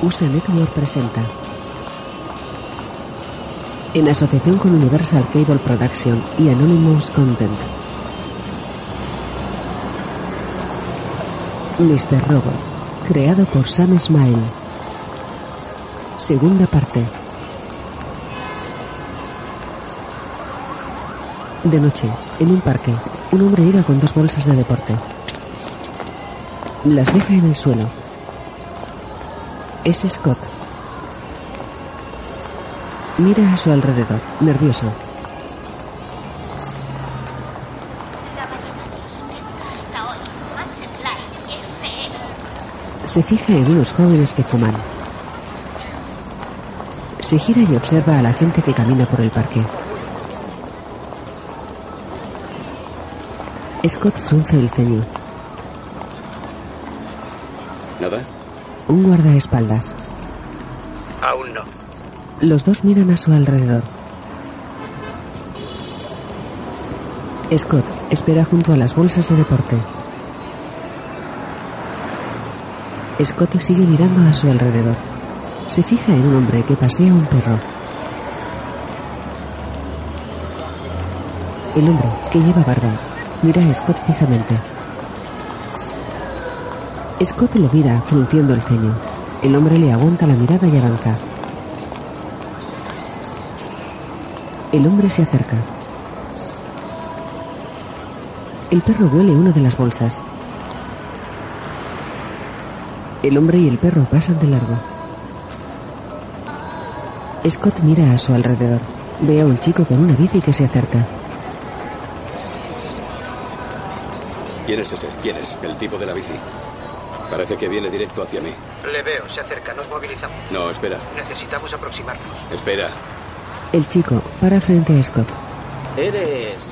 USA Network presenta. En asociación con Universal Cable Production y Anonymous Content. Mr. Robot, creado por Sam Smile. Segunda parte. De noche, en un parque, un hombre iba con dos bolsas de deporte. Las deja en el suelo. Es Scott. Mira a su alrededor, nervioso. Se fija en unos jóvenes que fuman. Se gira y observa a la gente que camina por el parque. Scott frunce el ceño. ¿Nada? Un guardaespaldas. Aún no. Los dos miran a su alrededor. Scott espera junto a las bolsas de deporte. Scott sigue mirando a su alrededor. Se fija en un hombre que pasea un perro. El hombre, que lleva barba, mira a Scott fijamente. Scott lo mira, frunciendo el ceño. El hombre le aguanta la mirada y avanza. El hombre se acerca. El perro huele una de las bolsas. El hombre y el perro pasan de largo. Scott mira a su alrededor. Ve a un chico con una bici que se acerca. ¿Quién es ese? ¿Quién es? El tipo de la bici. Parece que viene directo hacia mí. Le veo, se acerca, nos movilizamos. No, espera, Necesitamos aproximarnos. espera. El chico para frente a Scott. ¿Eres.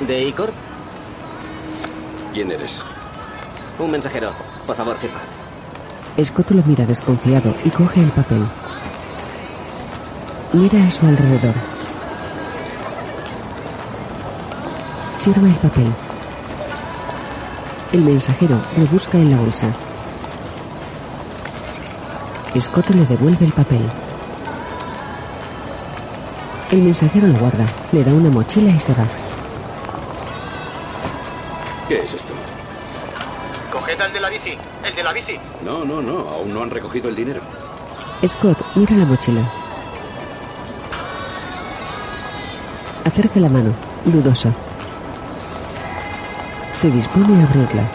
de Icor? ¿Quién eres? Un mensajero. Por favor, firma. Scott lo mira desconfiado y coge el papel. Mira a su alrededor. Firma el papel. El mensajero lo busca en la bolsa. Scott le devuelve el papel. El mensajero lo guarda, le da una mochila y se va. ¿Qué es esto? Coged al de la bici, el de la bici. No, no, no. Aún no han recogido el dinero. Scott mira la mochila. Acerca la mano, dudoso. Se dispone a abrirla.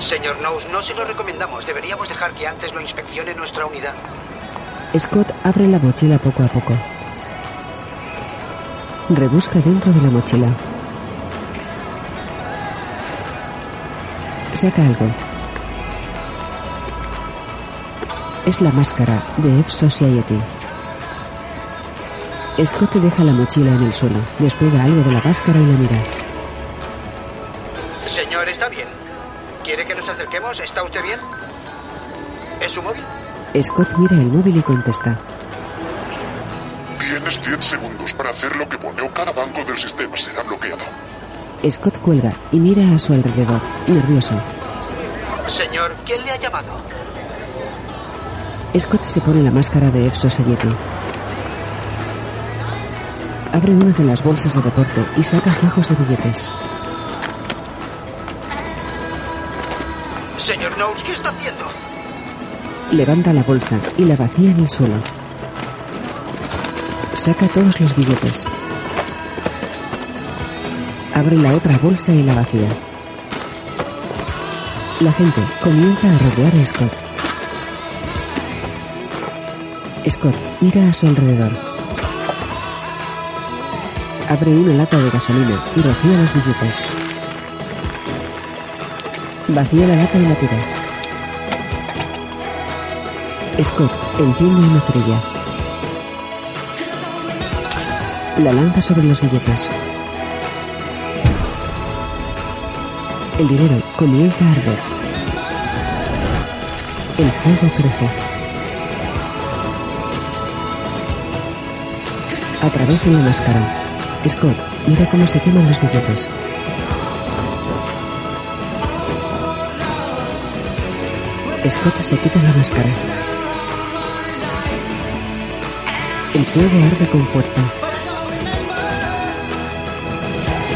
Señor Knowles, no se lo recomendamos. Deberíamos dejar que antes lo inspeccione nuestra unidad. Scott abre la mochila poco a poco. Rebusca dentro de la mochila. Saca algo. Es la máscara de F Society. Scott deja la mochila en el suelo, despega algo de la máscara y la mira. Señor, ¿está bien? ¿Quiere que nos acerquemos? ¿Está usted bien? ¿Es su móvil? Scott mira el móvil y contesta. Tienes 10 segundos para hacer lo que pone o cada banco del sistema será bloqueado. Scott cuelga y mira a su alrededor, nervioso. Señor, ¿quién le ha llamado? Scott se pone la máscara de F Society. Abre una de las bolsas de deporte y saca fajos de billetes. Señor Knowles, ¿qué está haciendo? Levanta la bolsa y la vacía en el suelo. Saca todos los billetes. Abre la otra bolsa y la vacía. La gente comienza a rodear a Scott. Scott mira a su alrededor. Abre una lata de gasolina y rocía los billetes. Vacía la lata y la tira. Scott enciende una cerilla. La lanza sobre los billetes. El dinero comienza a arder. El fuego crece. A través de la máscara, Scott mira cómo se queman los billetes. Scott se quita la máscara. El fuego arde con fuerza.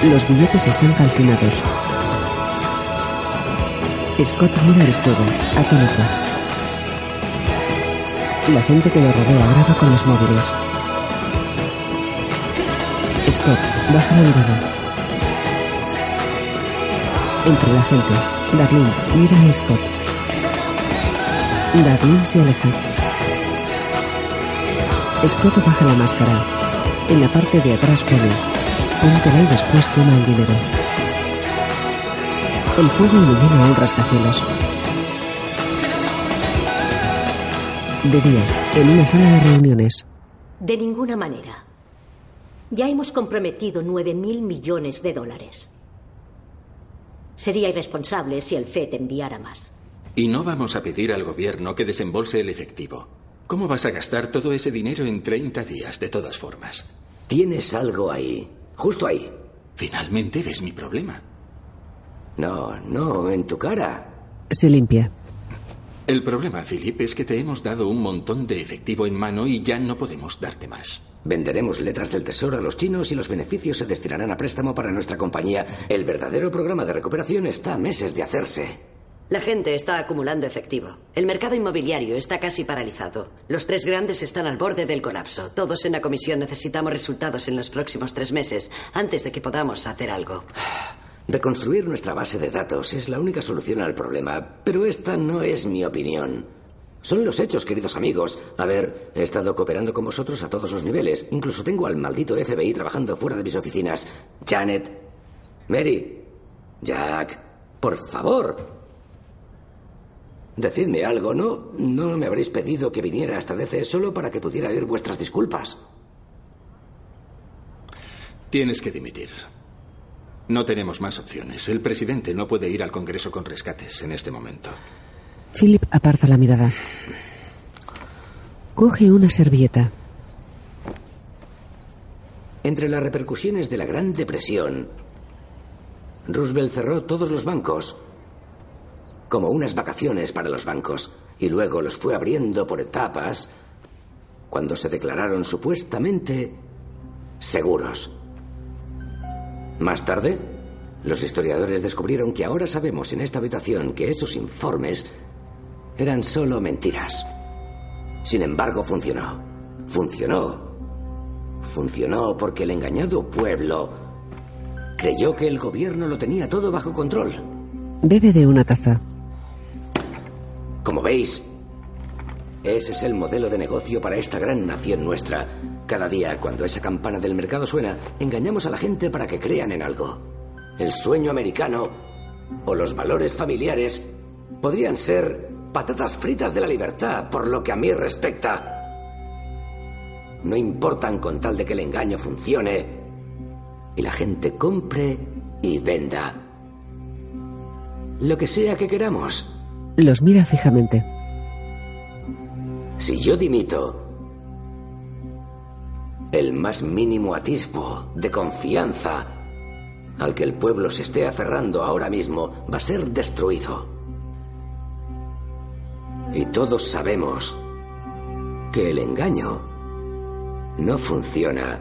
Los billetes están calcinados. Scott mira el fuego, atónito. La gente que lo rodea graba con los móviles. Scott baja la mirada. Entre la gente, Darlene mira a Scott. Darlene se aleja. Scott baja la máscara. En la parte de atrás pone, póntela y después toma el dinero. El fuego ilumina un rascacielos. De día, en una sala de reuniones. De ninguna manera. Ya hemos comprometido 9 mil millones de dólares. Sería irresponsable si el FED enviara más. Y no vamos a pedir al gobierno que desembolse el efectivo. ¿Cómo vas a gastar todo ese dinero en 30 días, de todas formas? Tienes algo ahí, justo ahí. Finalmente ves mi problema. No, no, en tu cara. Se limpia. El problema, Philip, es que te hemos dado un montón de efectivo en mano y ya no podemos darte más. Venderemos letras del tesoro a los chinos y los beneficios se destinarán a préstamo para nuestra compañía. El verdadero programa de recuperación está a meses de hacerse. La gente está acumulando efectivo. El mercado inmobiliario está casi paralizado. Los tres grandes están al borde del colapso. Todos en la comisión necesitamos resultados en los próximos tres meses antes de que podamos hacer algo. Reconstruir nuestra base de datos es la única solución al problema, pero esta no es mi opinión. Son los hechos, queridos amigos. A ver, he estado cooperando con vosotros a todos los niveles. Incluso tengo al maldito FBI trabajando fuera de mis oficinas. Janet, Mary, Jack, por favor. Decidme algo, ¿no? No me habréis pedido que viniera hasta DC solo para que pudiera oír vuestras disculpas. Tienes que dimitir. No tenemos más opciones. El presidente no puede ir al Congreso con rescates en este momento. Philip aparta la mirada. Coge una servilleta. Entre las repercusiones de la Gran Depresión, Roosevelt cerró todos los bancos, como unas vacaciones para los bancos, y luego los fue abriendo por etapas cuando se declararon supuestamente seguros. Más tarde, los historiadores descubrieron que ahora sabemos en esta habitación que esos informes eran solo mentiras. Sin embargo, funcionó. Funcionó. Funcionó porque el engañado pueblo creyó que el gobierno lo tenía todo bajo control. Bebe de una taza. Como veis, ese es el modelo de negocio para esta gran nación nuestra. Cada día, cuando esa campana del mercado suena, engañamos a la gente para que crean en algo. El sueño americano o los valores familiares podrían ser patatas fritas de la libertad, por lo que a mí respecta. No importan con tal de que el engaño funcione y la gente compre y venda. Lo que sea que queramos. Los mira fijamente. Si yo dimito, el más mínimo atisbo de confianza al que el pueblo se esté aferrando ahora mismo va a ser destruido. Y todos sabemos que el engaño no funciona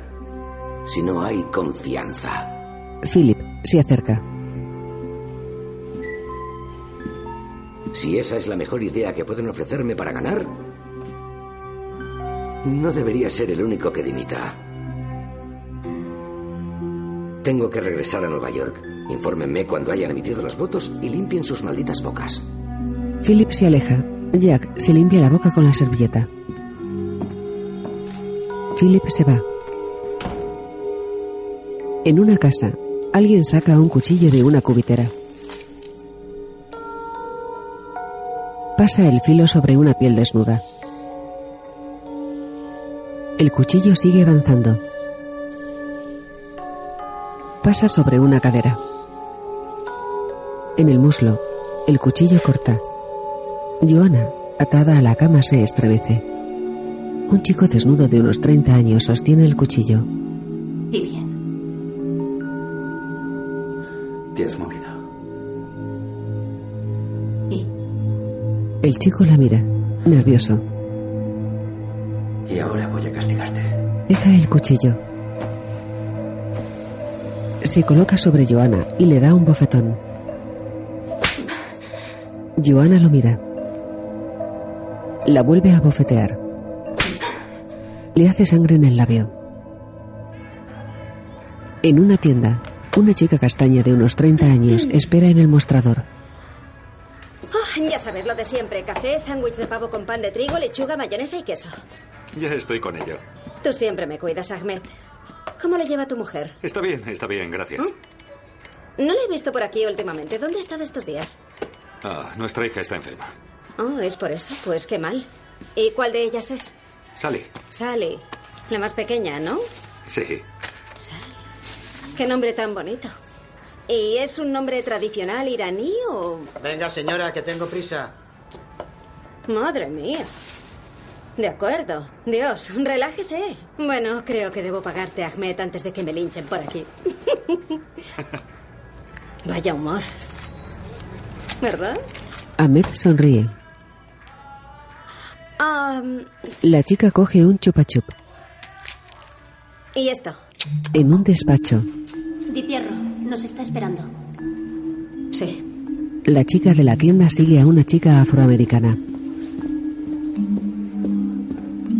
si no hay confianza. Philip se acerca. Si esa es la mejor idea que pueden ofrecerme para ganar, no debería ser el único que dimita. Tengo que regresar a Nueva York. Infórmenme cuando hayan emitido los votos y limpien sus malditas bocas. Philip se aleja. Jack se limpia la boca con la servilleta. Philip se va. En una casa, alguien saca un cuchillo de una cubitera. Pasa el filo sobre una piel desnuda. El cuchillo sigue avanzando. Pasa sobre una cadera. En el muslo, el cuchillo corta. Joana, atada a la cama, se estremece. Un chico desnudo de unos 30 años sostiene el cuchillo. Y bien. Te has movido. El chico la mira, nervioso. Y ahora voy a castigarte. Deja el cuchillo. Se coloca sobre Joana y le da un bofetón. Joana lo mira. La vuelve a bofetear. Le hace sangre en el labio. En una tienda, una chica castaña de unos 30 años espera en el mostrador. Ya sabes lo de siempre. Café, sándwich de pavo con pan de trigo, lechuga, mayonesa y queso. Ya estoy con ello. Tú siempre me cuidas, Ahmed. ¿Cómo le lleva tu mujer? Está bien, está bien, gracias. ¿Mm? No la he visto por aquí últimamente. ¿Dónde ha estado estos días? Ah, nuestra hija está enferma. Oh, es por eso. Pues qué mal. ¿Y cuál de ellas es? Sally. Sally. La más pequeña, ¿no? Sí. Sally. Qué nombre tan bonito. ¿Y es un nombre tradicional iraní o...? Venga, señora, que tengo prisa. Madre mía. De acuerdo. Dios, relájese. Bueno, creo que debo pagarte, Ahmed, antes de que me linchen por aquí. Vaya humor. ¿Verdad? Ahmed sonríe. Um, La chica coge un chupa chup. ¿Y esto? En un despacho, nos está esperando. Sí. la chica de la tienda sigue a una chica afroamericana.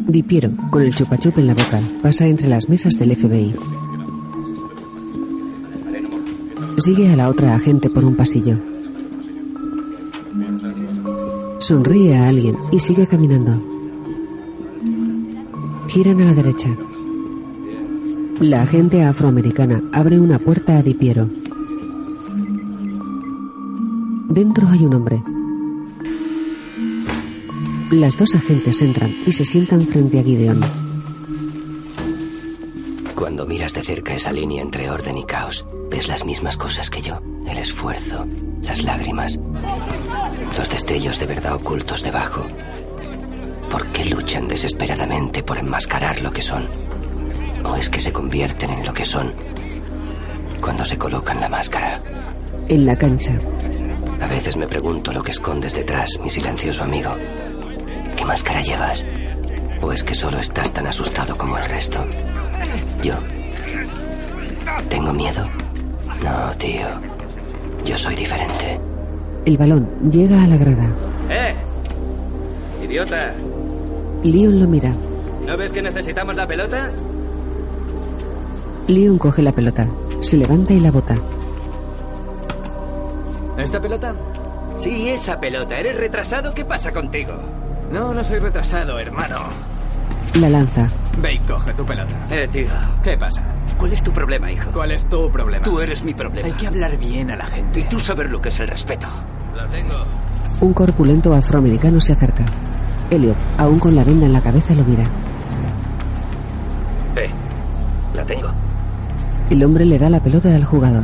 Di Piero, con el chupa chup en la boca, pasa entre las mesas del FBI. Sigue a la otra agente por un pasillo. Sonríe a alguien y sigue caminando. Giran a la derecha. La agente afroamericana abre una puerta a Di Piero. Dentro hay un hombre. Las dos agentes entran y se sientan frente a Gideon. Cuando miras de cerca esa línea entre orden y caos, ves las mismas cosas que yo. El esfuerzo, las lágrimas, los destellos de verdad ocultos debajo. ¿Por qué luchan desesperadamente por enmascarar lo que son? ¿O es que se convierten en lo que son cuando se colocan la máscara? En la cancha, A veces me pregunto lo que escondes detrás, mi silencioso amigo. ¿Qué máscara llevas? ¿O es que solo estás tan asustado como el resto? Yo. ¿Tengo miedo? No, tío. Yo soy diferente. el balón llega a la grada. ¡Eh! ¡Idiota! Leon lo mira. ¿No ves que necesitamos la pelota? Leon coge la pelota, se levanta y la bota. ¿Esta pelota? Sí, esa pelota. ¿Eres retrasado? ¿Qué pasa contigo? No, no soy retrasado, hermano. La lanza. Ve y coge tu pelota. Eh, tío. ¿Qué pasa? ¿Cuál es tu problema, hijo? ¿Cuál es tu problema? Tú eres mi problema. Hay que hablar bien a la gente. Y tú saber lo que es el respeto. Lo tengo. Un corpulento afroamericano se acerca. Elliot, aún con la venda en la cabeza, lo mira. Eh, la tengo. El hombre le da la pelota al jugador.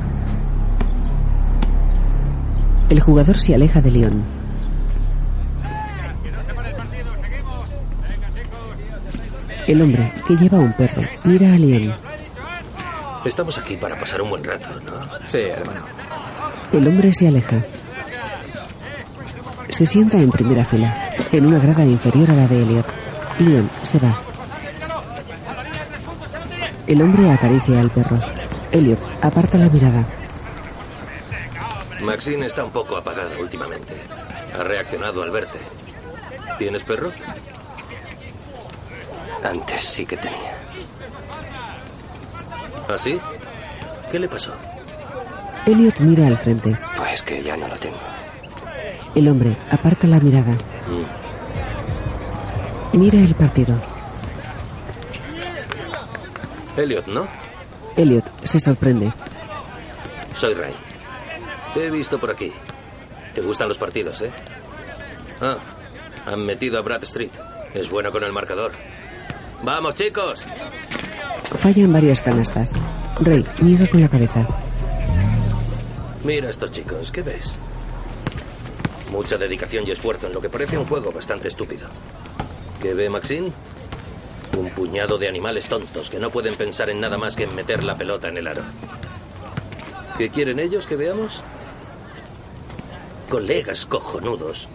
El jugador se aleja de Leon. El hombre, que lleva un perro, mira a Leon. Estamos aquí para pasar un buen rato, ¿no? Sí, hermano. El hombre se aleja. Se sienta en primera fila, en una grada inferior a la de Elliot. Leon se va. El hombre acaricia al perro. Elliot aparta la mirada. Maxine está un poco apagada últimamente. Ha reaccionado al verte. ¿Tienes perro? Antes sí que tenía. ¿Ah, sí? ¿Qué le pasó? Elliot mira al frente. Pues que ya no lo tengo. El hombre aparta la mirada. Mm. Mira el partido. Elliot, ¿no? Elliot se sorprende. Soy Ray. Te he visto por aquí. ¿Te gustan los partidos, eh? Ah, han metido a Brad Street. Es bueno con el marcador. ¡Vamos, chicos! Fallan varias canastas. Ray niega con la cabeza. Mira a estos chicos, ¿qué ves? Mucha dedicación y esfuerzo en lo que parece un juego bastante estúpido. ¿Qué ve Maxine? Un puñado de animales tontos que no pueden pensar en nada más que en meter la pelota en el aro. ¿Qué quieren ellos que veamos? Colegas cojonudos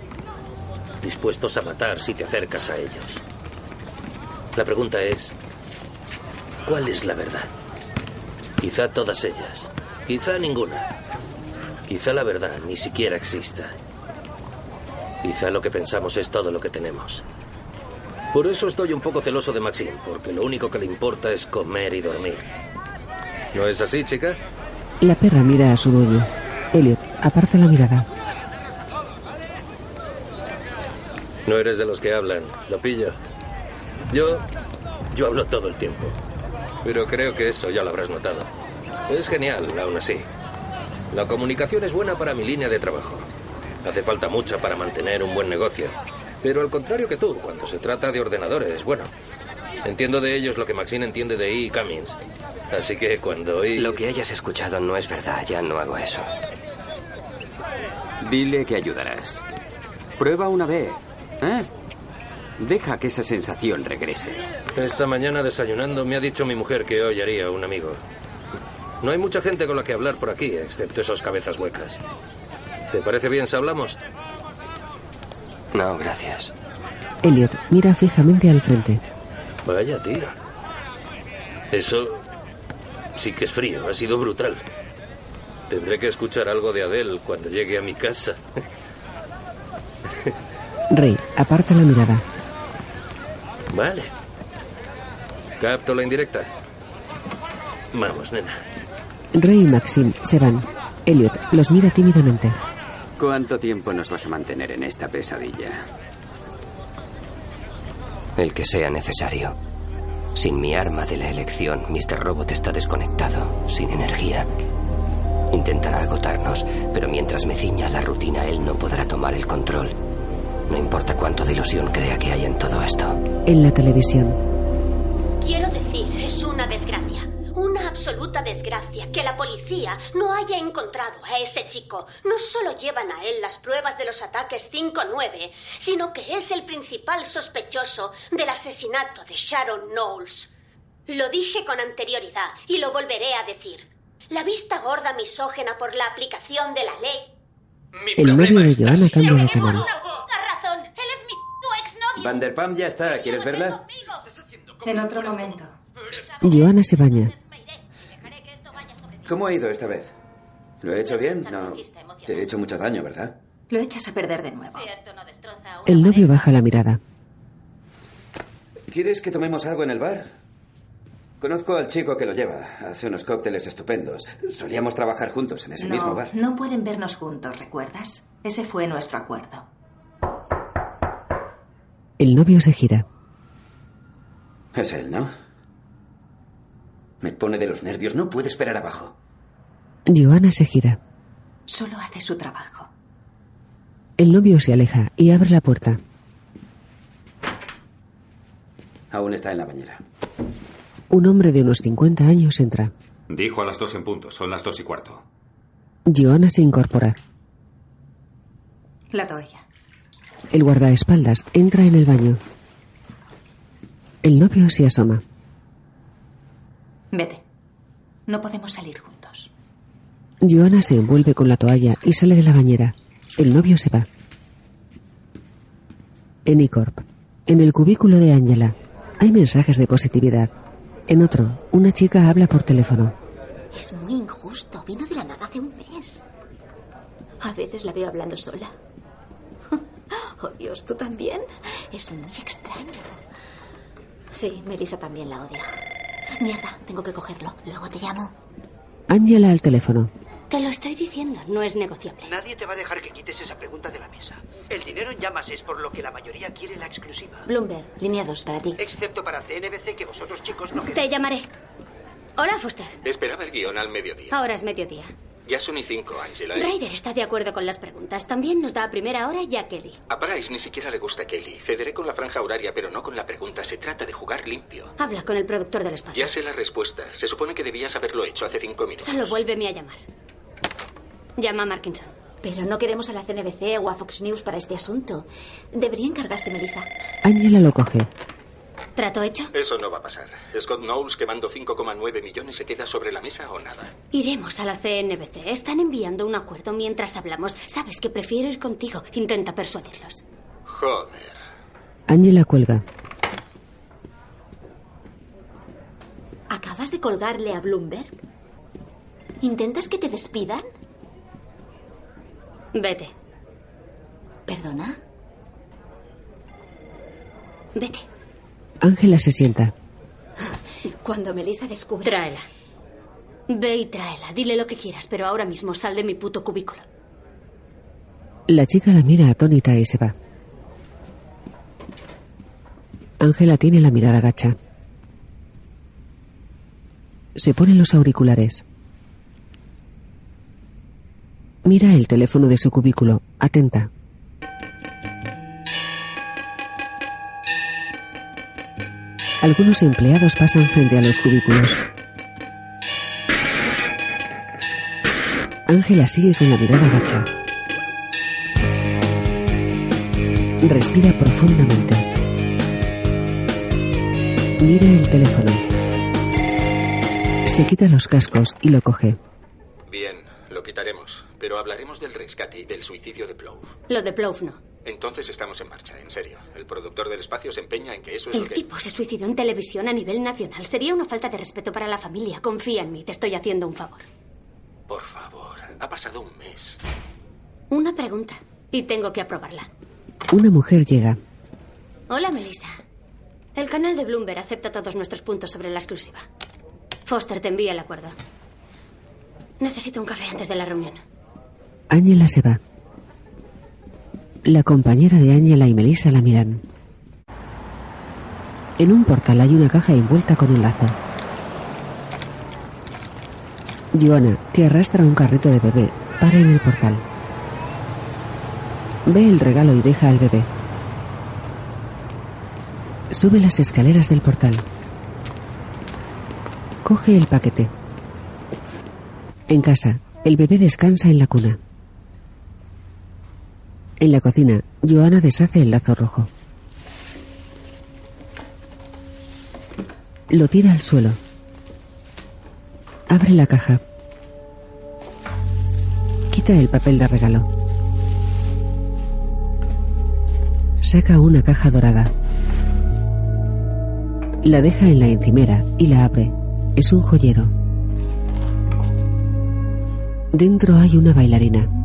dispuestos a matar si te acercas a ellos. La pregunta es, ¿cuál es la verdad? Quizá todas ellas, quizá ninguna. Quizá la verdad ni siquiera exista. Quizá lo que pensamos es todo lo que tenemos. Por eso estoy un poco celoso de Maxine, porque lo único que le importa es comer y dormir. ¿No es así, chica? La perra mira a su dueño. Elliot aparta la mirada. No eres de los que hablan, lo pillo. Yo. Yo hablo todo el tiempo. Pero creo que eso ya lo habrás notado. Es genial, aún así. La comunicación es buena para mi línea de trabajo. Hace falta mucha para mantener un buen negocio. Pero al contrario que tú, cuando se trata de ordenadores, bueno, entiendo de ellos lo que Maxine entiende de E. Cummings. Así que cuando E... Lo que hayas escuchado no es verdad, ya no hago eso. Dile que ayudarás. Prueba una vez. ¿eh? Deja que esa sensación regrese. Esta mañana desayunando me ha dicho mi mujer que hoy haría un amigo. No hay mucha gente con la que hablar por aquí, excepto esos cabezas huecas. ¿Te parece bien si hablamos? No, gracias. Elliot mira fijamente al frente. Vaya, tía. Eso sí que es frío, ha sido brutal. Tendré que escuchar algo de Adele cuando llegue a mi casa. Rey aparta la mirada. Vale. Capto la indirecta. Vamos, nena. Rey y Maxim se van. Elliot los mira tímidamente. ¿Cuánto tiempo nos vas a mantener en esta pesadilla? El que sea necesario. Sin mi arma de la elección, Mr. Robot está desconectado, sin energía. Intentará agotarnos, pero mientras me ciña a la rutina, él no podrá tomar el control. No importa cuánto de ilusión crea que hay en todo esto. En la televisión. Quiero decir, es una desgracia. Una absoluta desgracia que la policía no haya encontrado a ese chico. No solo llevan a él las pruebas de los ataques 5-9, sino que es el principal sospechoso del asesinato de Sharon Knowles. Lo dije con anterioridad y lo volveré a decir. La vista gorda misógena por la aplicación de la ley. El novio de Joanna cambia de canal. Ha razón, él es mi tu exnovio. Vanderpam ya está. ¿Quieres verla? En otro momento. Joanna se baña. ¿Cómo ha ido esta vez? ¿Lo he hecho bien? No. Te he hecho mucho daño, ¿verdad? Lo echas a perder de nuevo. El novio baja la mirada. ¿Quieres que tomemos algo en el bar? Conozco al chico que lo lleva. Hace unos cócteles estupendos. Solíamos trabajar juntos en ese mismo No, bar. no pueden vernos juntos, ¿recuerdas? Ese fue nuestro acuerdo. El novio se gira. Es él, ¿no? Me pone de los nervios. No puede esperar abajo. Joanna se gira. Solo hace su trabajo. El novio se aleja y abre la puerta. Aún está en la bañera. Un hombre de unos 50 años entra. Dijo a las dos en punto, son las dos y cuarto. Joanna se incorpora. La toalla. El guardaespaldas entra en el baño. El novio se asoma. Vete. No podemos salir juntos. Joanna se envuelve con la toalla y sale de la bañera. El novio se va. En Icorp, en el cubículo de Angela, hay mensajes de positividad. En otro, una chica habla por teléfono. Es muy injusto. Vino de la nada hace un mes. A veces la veo hablando sola. Oh, Dios, ¿tú también? Es muy extraño. Sí, Melissa también la odia. Mierda, tengo que cogerlo. Luego te llamo. Angela al teléfono. Te lo estoy diciendo, no es negociable. Nadie te va a dejar que quites esa pregunta de la mesa. El dinero en llamas es por lo que la mayoría quiere la exclusiva. Bloomberg, línea 2 para ti. Excepto para CNBC que vosotros chicos no Te llamaré. Hola, Foster. Esperaba el guion al mediodía. Ahora es mediodía. Ya son y cinco, Angela. ¿eh? Ryder está de acuerdo con las preguntas. También nos da a primera hora y a Kelly. A Bryce ni siquiera le gusta Kelly. Cederé con la franja horaria, pero no con la pregunta. Se trata de jugar limpio. Habla con el productor del espacio. Ya sé la respuesta. Se supone que debías haberlo hecho hace cinco minutos. Solo vuélveme a llamar. Llama a Markinson. Pero no queremos a la CNBC o a Fox News para este asunto. Debería encargarse Melissa. Angela lo coge. ¿Trato hecho? Eso no va a pasar. Scott Knowles, que mandó 5,9 millones, se queda sobre la mesa o nada. Iremos a la CNBC. Están enviando un acuerdo mientras hablamos. Sabes que prefiero ir contigo. Intenta persuadirlos. Joder. Ángela cuelga. ¿Acabas de colgarle a Bloomberg? ¿Intentas que te despidan? Vete. ¿Perdona? Vete. Ángela se sienta. Cuando Melissa descubra... Tráela. Ve y tráela. Dile lo que quieras, pero ahora mismo sal de mi puto cubículo. La chica la mira atónita y se va. Ángela tiene la mirada gacha. Se pone los auriculares. Mira el teléfono de su cubículo, atenta. Algunos empleados pasan frente a los cubículos. Ángela sigue con la mirada gacha. Respira profundamente. Mira el teléfono. Se quita los cascos y lo coge. Bien, lo quitaremos. Pero hablaremos del rescate y del suicidio de Plow. Lo de Plouf no. Entonces estamos en marcha, en serio. El productor del espacio se empeña en que eso es El lo que... tipo se suicidó en televisión a nivel nacional. Sería una falta de respeto para la familia. Confía en mí, te estoy haciendo un favor. Por favor, ha pasado un mes. Una pregunta. Y tengo que aprobarla. Una mujer llega. Hola, Melissa. El canal de Bloomberg acepta todos nuestros puntos sobre la exclusiva. Foster te envía el acuerdo. Necesito un café antes de la reunión. Ángela se va. La compañera de Ángela y Melissa la miran. En un portal hay una caja envuelta con un lazo. Joana, que arrastra un carrito de bebé, para en el portal. Ve el regalo y deja al bebé. Sube las escaleras del portal. Coge el paquete. En casa, el bebé descansa en la cuna. En la cocina, Joana deshace el lazo rojo. Lo tira al suelo. Abre la caja. Quita el papel de regalo. Saca una caja dorada. La deja en la encimera y la abre. Es un joyero. Dentro hay una bailarina.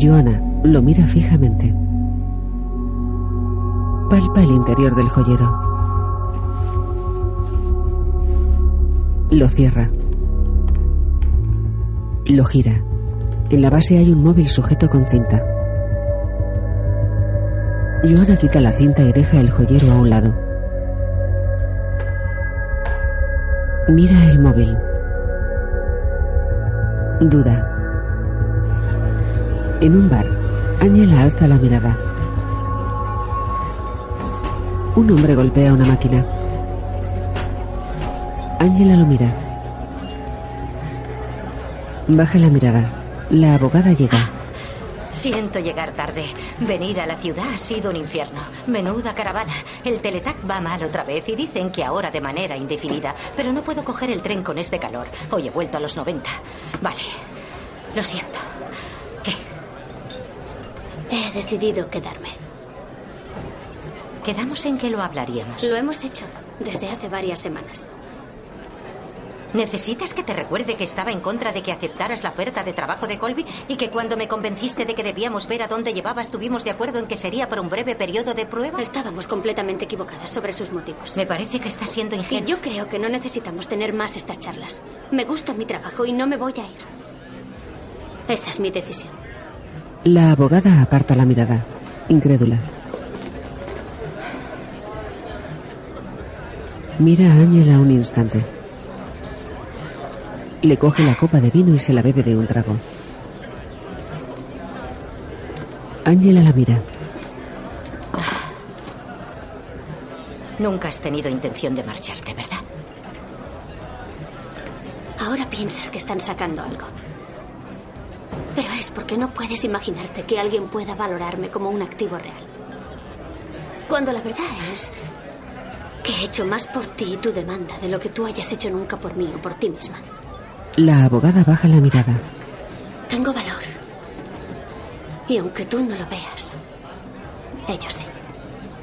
Joana lo mira fijamente. Palpa el interior del joyero. Lo cierra. Lo gira. En la base hay un móvil sujeto con cinta. Joana quita la cinta y deja el joyero a un lado. Mira el móvil. Duda. En un bar, Ángela alza la mirada. Un hombre golpea una máquina. Ángela lo mira. Baja la mirada. La abogada llega. Siento llegar tarde. Venir a la ciudad ha sido un infierno. Menuda caravana. El teletac va mal otra vez y dicen que ahora de manera indefinida. Pero no puedo coger el tren con este calor. Hoy he vuelto a los 90. Vale. Lo siento. He decidido quedarme. Quedamos en que lo hablaríamos. Lo hemos hecho desde hace varias semanas. ¿Necesitas que te recuerde que estaba en contra de que aceptaras la oferta de trabajo de Colby y que cuando me convenciste de que debíamos ver a dónde llevaba estuvimos de acuerdo en que sería por un breve periodo de prueba? Estábamos completamente equivocadas sobre sus motivos. Me parece que está siendo Y ingenuo. yo creo que no necesitamos tener más estas charlas. Me gusta mi trabajo y no me voy a ir. Esa es mi decisión. La abogada aparta la mirada, incrédula. Mira a Ángela un instante. Le coge la copa de vino y se la bebe de un trago. Ángela la mira. Nunca has tenido intención de marcharte, ¿verdad? Ahora piensas que están sacando algo. Pero es porque no puedes imaginarte que alguien pueda valorarme como un activo real. Cuando la verdad es que he hecho más por ti y tu demanda de lo que tú hayas hecho nunca por mí o por ti misma. La abogada baja la mirada. Tengo valor. Y aunque tú no lo veas, ellos sí.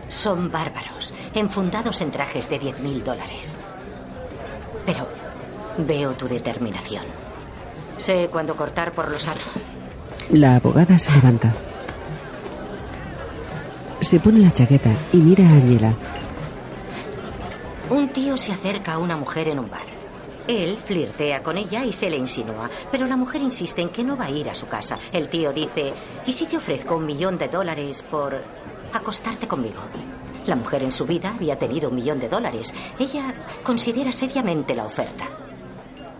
Son bárbaros, enfundados en trajes de 10.000 dólares. Pero veo tu determinación. Sé cuándo cortar por lo sano. La abogada se levanta. Se pone la chaqueta y mira a Angela. Un tío se acerca a una mujer en un bar. Él flirtea con ella y se le insinúa, pero la mujer insiste en que no va a ir a su casa. El tío dice, ¿y si te ofrezco un millón de dólares por acostarte conmigo? La mujer en su vida había tenido un millón de dólares. Ella considera seriamente la oferta.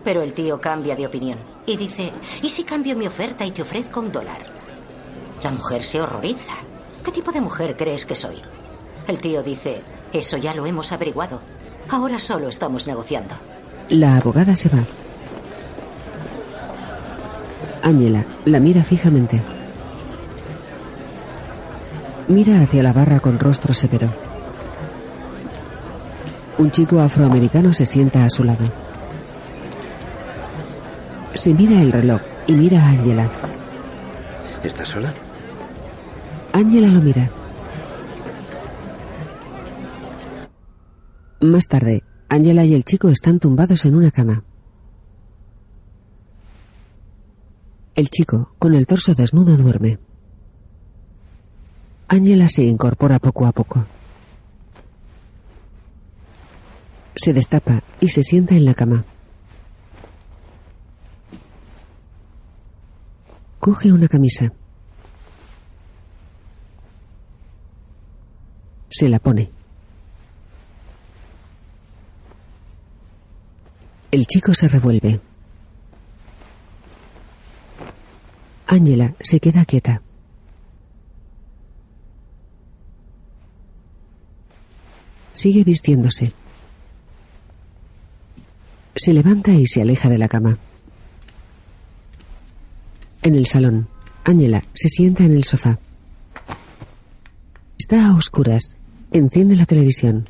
Pero el tío cambia de opinión y dice, ¿y si cambio mi oferta y te ofrezco un dólar? La mujer se horroriza. ¿Qué tipo de mujer crees que soy? El tío dice, eso ya lo hemos averiguado. Ahora solo estamos negociando. La abogada se va. Ángela la mira fijamente. Mira hacia la barra con rostro severo. Un chico afroamericano se sienta a su lado. Se mira el reloj y mira a Ángela. ¿Estás sola? Ángela lo mira. Más tarde, Ángela y el chico están tumbados en una cama. El chico, con el torso desnudo, duerme. Ángela se incorpora poco a poco. Se destapa y se sienta en la cama. Coge una camisa. Se la pone. El chico se revuelve. Ángela se queda quieta. Sigue vistiéndose. Se levanta y se aleja de la cama. En el salón, Ángela se sienta en el sofá. Está a oscuras. Enciende la televisión.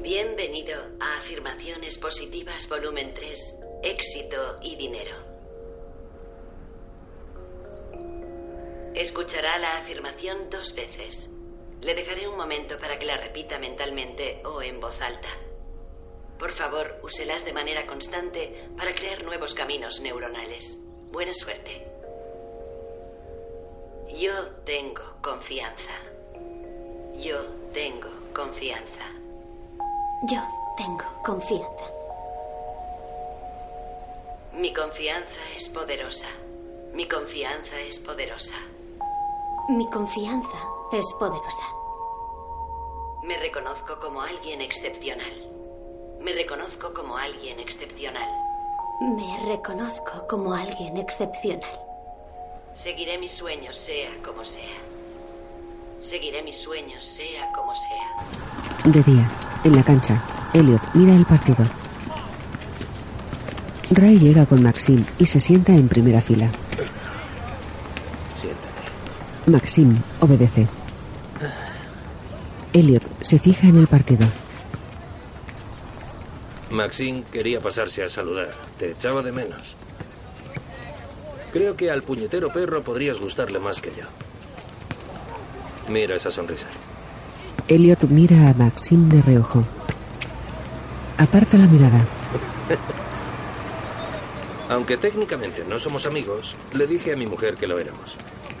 Bienvenido a Afirmaciones Positivas, volumen 3, Éxito y Dinero. Escuchará la afirmación dos veces. Le dejaré un momento para que la repita mentalmente o en voz alta. Por favor, úselas de manera constante para crear nuevos caminos neuronales. Buena suerte. Yo tengo confianza. Yo tengo confianza. Yo tengo confianza. Mi confianza es poderosa. Mi confianza es poderosa. Mi confianza es poderosa. Me reconozco como alguien excepcional. Me reconozco como alguien excepcional. Me reconozco como alguien excepcional. Seguiré mis sueños sea como sea. Seguiré mis sueños sea como sea. De día, en la cancha, Elliot mira el partido. Ray llega con Maxim y se sienta en primera fila. Siéntate. Maxim obedece. Elliot se fija en el partido. Maxine quería pasarse a saludar. Te echaba de menos. Creo que al puñetero perro podrías gustarle más que yo. Mira esa sonrisa. Elliot mira a Maxim de reojo. Aparta la mirada. Aunque técnicamente no somos amigos, le dije a mi mujer que lo éramos.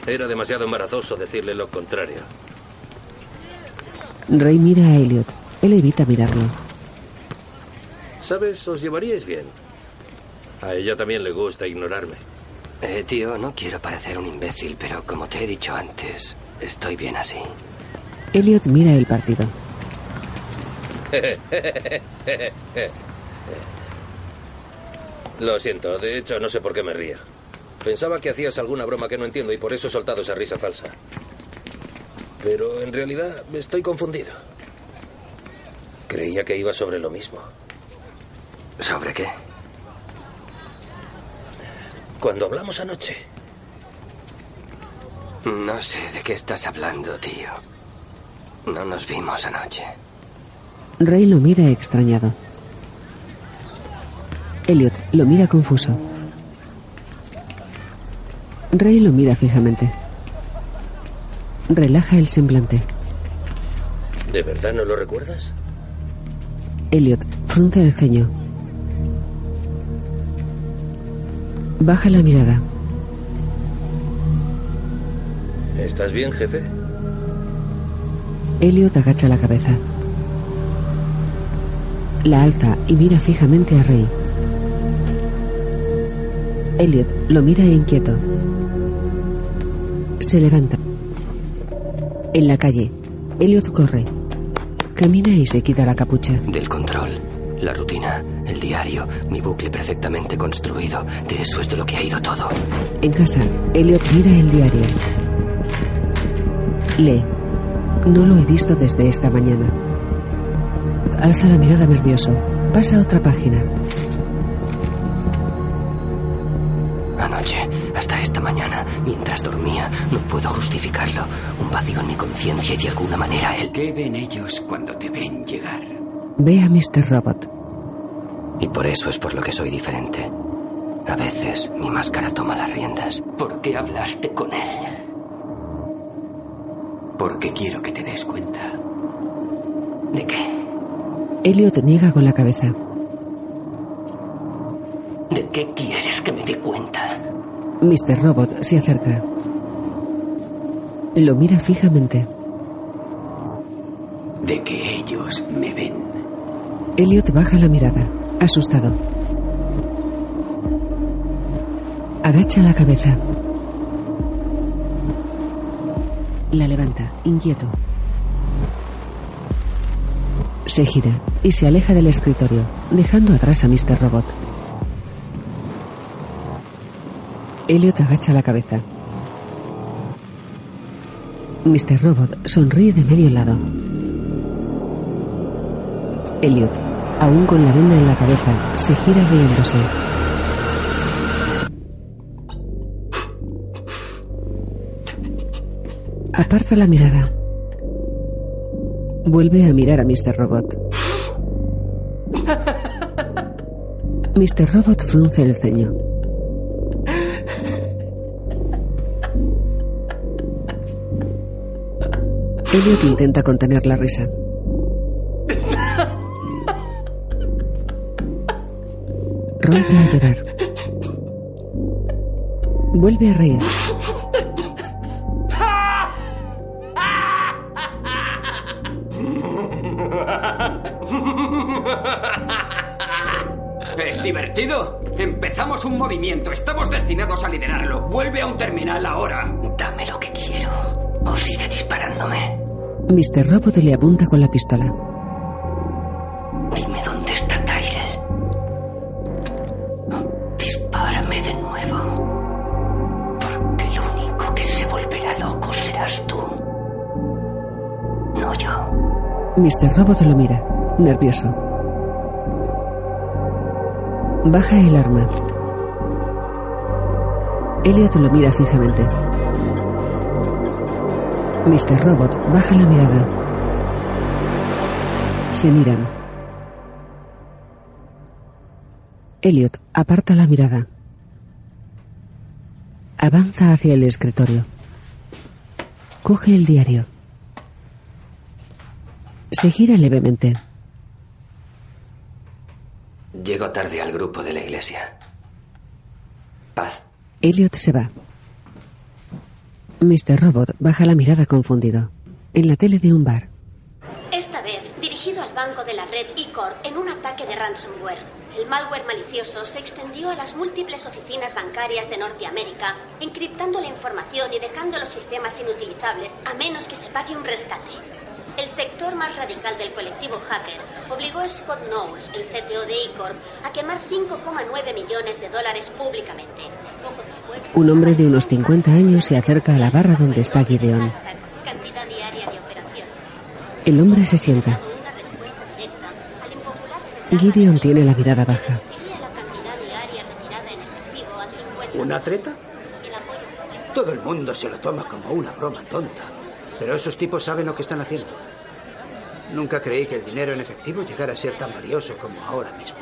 Era demasiado embarazoso decirle lo contrario. Ray mira a Elliot. Él evita mirarlo. ¿Sabes? Os llevaríais bien. A ella también le gusta ignorarme. Eh, tío, no quiero parecer un imbécil, pero como te he dicho antes, estoy bien así. Elliot mira el partido. Lo siento, de hecho no sé por qué me río. Pensaba que hacías alguna broma que no entiendo y por eso he soltado esa risa falsa. Pero en realidad estoy confundido. Creía que iba sobre lo mismo. ¿Sobre qué? Cuando hablamos anoche. No sé de qué estás hablando, tío. No nos vimos anoche. Ray lo mira extrañado. Elliot lo mira confuso. Ray lo mira fijamente. Relaja el semblante. ¿De verdad no lo recuerdas? Elliot frunce el ceño. Baja la mirada. ¿Estás bien, jefe? Elliot agacha la cabeza. La alza y mira fijamente a Rey. Elliot lo mira inquieto. Se levanta. En la calle, Elliot corre. Camina y se quita la capucha. Del control, la rutina, el diario, mi bucle perfectamente construido. De eso es de lo que ha ido todo. En casa, Elliot mira el diario. Lee. No lo he visto desde esta mañana. Alza la mirada nervioso. Pasa a otra página. Anoche, hasta esta mañana, mientras dormía, no puedo justificarlo. Un vacío en mi conciencia y de alguna manera él. ¿Qué ven ellos cuando te ven llegar? Ve a Mr. Robot. Y por eso es por lo que soy diferente. A veces mi máscara toma las riendas. ¿Por qué hablaste con él? Porque quiero que te des cuenta. ¿De qué? Elliot niega con la cabeza. ¿De qué quieres que me dé cuenta? Mr. Robot se acerca. Lo mira fijamente. De que ellos me ven. Elliot baja la mirada, asustado. Agacha la cabeza. La levanta, inquieto. Se gira y se aleja del escritorio, dejando atrás a Mr. Robot. Elliot agacha la cabeza. Mr. Robot sonríe de medio lado. Elliot, aún con la venda en la cabeza, se gira riéndose. Aparta la mirada. Vuelve a mirar a Mr. Robot. Mr. Robot frunce el ceño. Elliot intenta contener la risa. Rompe a llorar. Vuelve a reír. ¿Es divertido? Empezamos un movimiento. Estamos destinados a liderarlo. Vuelve a un terminal ahora. Dame lo que quiero. O sigue disparándome. Mr. Robot le apunta con la pistola. Mr. Robot lo mira, nervioso. Baja el arma. Elliot lo mira fijamente. Mr. Robot baja la mirada. Se miran. Elliot aparta la mirada. Avanza hacia el escritorio. Coge el diario. Se gira levemente. Llego tarde al grupo de la iglesia. Paz. Elliot se va. Mr. Robot baja la mirada confundido. En la tele de un bar. Esta vez dirigido al banco de la red E-Corp en un ataque de ransomware. El malware malicioso se extendió a las múltiples oficinas bancarias de Norteamérica, encriptando la información y dejando los sistemas inutilizables a menos que se pague un rescate. El sector más radical del colectivo hacker obligó a Scott Knowles, el CTO de E-Corp, a quemar 5,9 millones de dólares públicamente. Poco después, Un hombre de unos 50 años se acerca a la barra donde está Gideon. El hombre se sienta. Gideon tiene la mirada baja. ¿Una treta? Todo el mundo se lo toma como una broma tonta. Pero esos tipos saben lo que están haciendo. Nunca creí que el dinero en efectivo llegara a ser tan valioso como ahora mismo.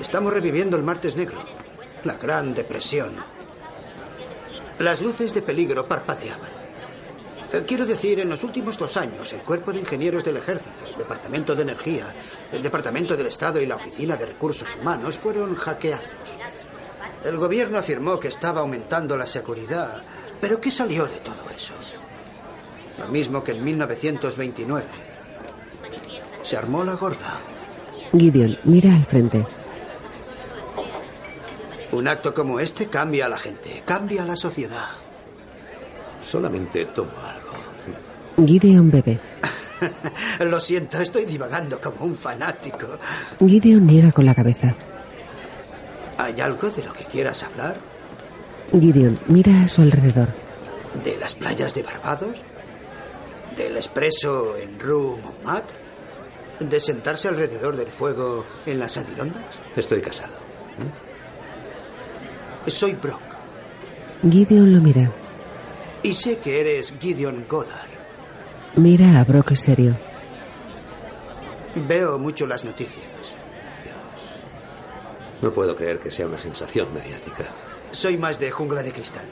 Estamos reviviendo el martes negro, la Gran Depresión. Las luces de peligro parpadeaban. Eh, Quiero decir, en los últimos dos años, el Cuerpo de Ingenieros del Ejército, el Departamento de Energía, el Departamento del Estado y la Oficina de Recursos Humanos fueron hackeados. El gobierno afirmó que estaba aumentando la seguridad, pero ¿qué salió de todo eso? Lo mismo que en 1929. Se armó la gorda. Gideon mira al frente. Un acto como este cambia a la gente, cambia a la sociedad. Solamente tomo algo. Gideon bebe. Lo siento, estoy divagando como un fanático. Gideon niega con la cabeza. ¿Hay algo de lo que quieras hablar? Gideon mira a su alrededor. ¿De las playas de Barbados? ¿Del expreso en Rue Montmartre? ¿De sentarse alrededor del fuego en las Adirondas? Estoy casado. Soy Brock Gideon lo mira. y sé que eres Gideon Goddard. Mira a Brock serio. Veo mucho las noticias. No puedo creer que sea una sensación mediática. Soy más de jungla de cristal.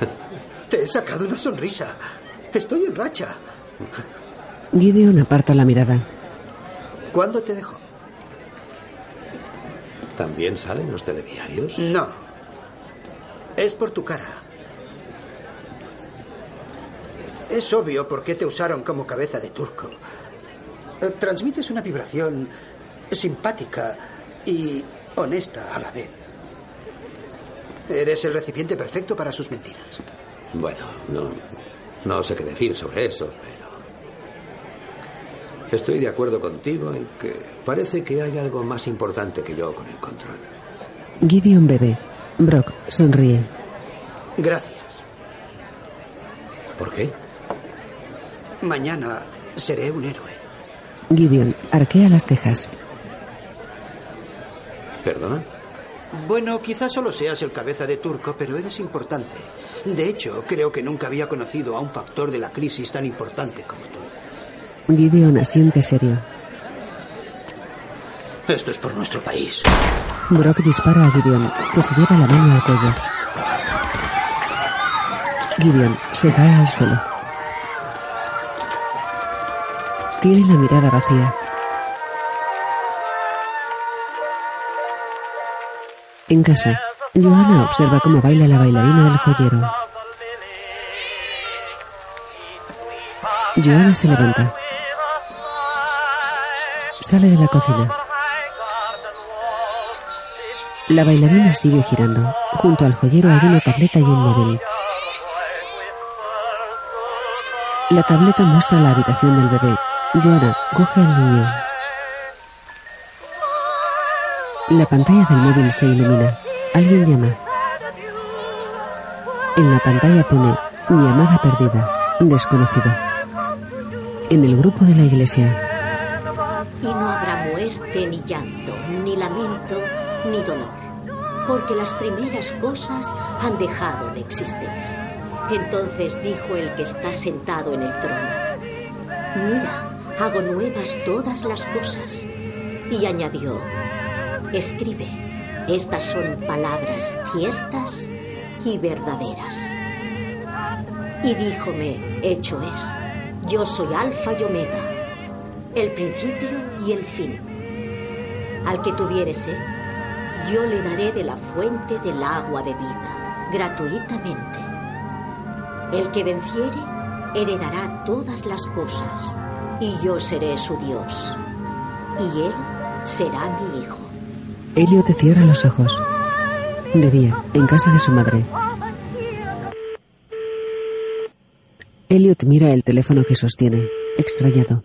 Te he sacado una sonrisa. Estoy en racha. Gideon aparta la mirada. ¿Cuándo te dejó? ¿También salen los telediarios? No. Es por tu cara. Es obvio por qué te usaron como cabeza de turco. Eh, Transmites una vibración simpática y honesta a la vez. Eres el recipiente perfecto para sus mentiras. Bueno, no, no sé qué decir sobre eso, pero... Estoy de acuerdo contigo en que parece que hay algo más importante que yo con el control. Gideon bebe. Brock sonríe. Gracias. ¿Por qué? Mañana seré un héroe. Gideon arquea las cejas. ¿Perdona? Bueno, quizás solo seas el cabeza de turco, pero eres importante. De hecho, creo que nunca había conocido a un factor de la crisis tan importante como tú. Gideon asiente serio. Esto es por nuestro país. Brock dispara a Gideon, que se lleva la mano al cuello. Gideon se cae al suelo. Tiene la mirada vacía. En casa, Johanna observa cómo baila la bailarina del joyero. Johanna se levanta. Sale de la cocina. La bailarina sigue girando. Junto al joyero hay una tableta y un móvil. La tableta muestra la habitación del bebé. Johanna coge al niño. La pantalla del móvil se ilumina. Alguien llama. En la pantalla pone llamada perdida, desconocido. En el grupo de la iglesia, Y no habrá muerte, ni llanto, ni lamento, ni dolor, porque las primeras cosas han dejado de existir. Entonces dijo el que está sentado en el trono, mira, hago nuevas todas las cosas. Y añadió, escribe, estas son palabras ciertas y verdaderas. Y díjome, hecho es, yo soy Alfa y Omega, el principio y el fin. Al que tuviere sed, yo le daré de la fuente del agua de vida, gratuitamente. El que venciere, heredará todas las cosas, y yo seré su Dios, y él será mi hijo. Elliot cierra los ojos. De día, en casa de su madre. Elliot mira el teléfono que sostiene, extrañado.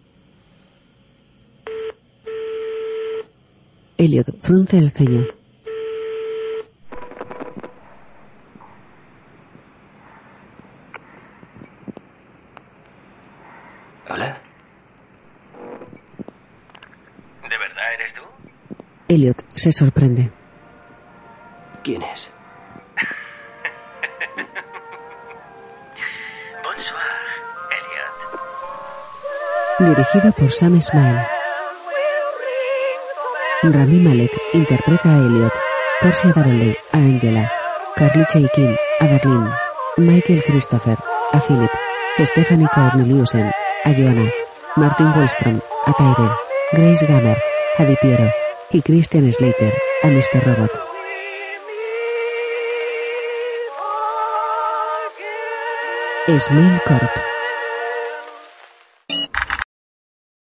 Elliot frunce el ceño. Hola. ¿De verdad eres tú? Elliot se sorprende. ¿Quién es? Bonsoir, Elliot. Dirigido por Sam Smile. Rami Malek interpreta a Elliot, Portia Doubley a Angela, Carly Chaikin a Darlene, Michael Christopher a Philip, Stephanie Corneliusen a Joanna, Martin Wallstrom a Tyler, Grace Gammer a Di Piero y Christian Slater a Mr. Robot. Smile Corp.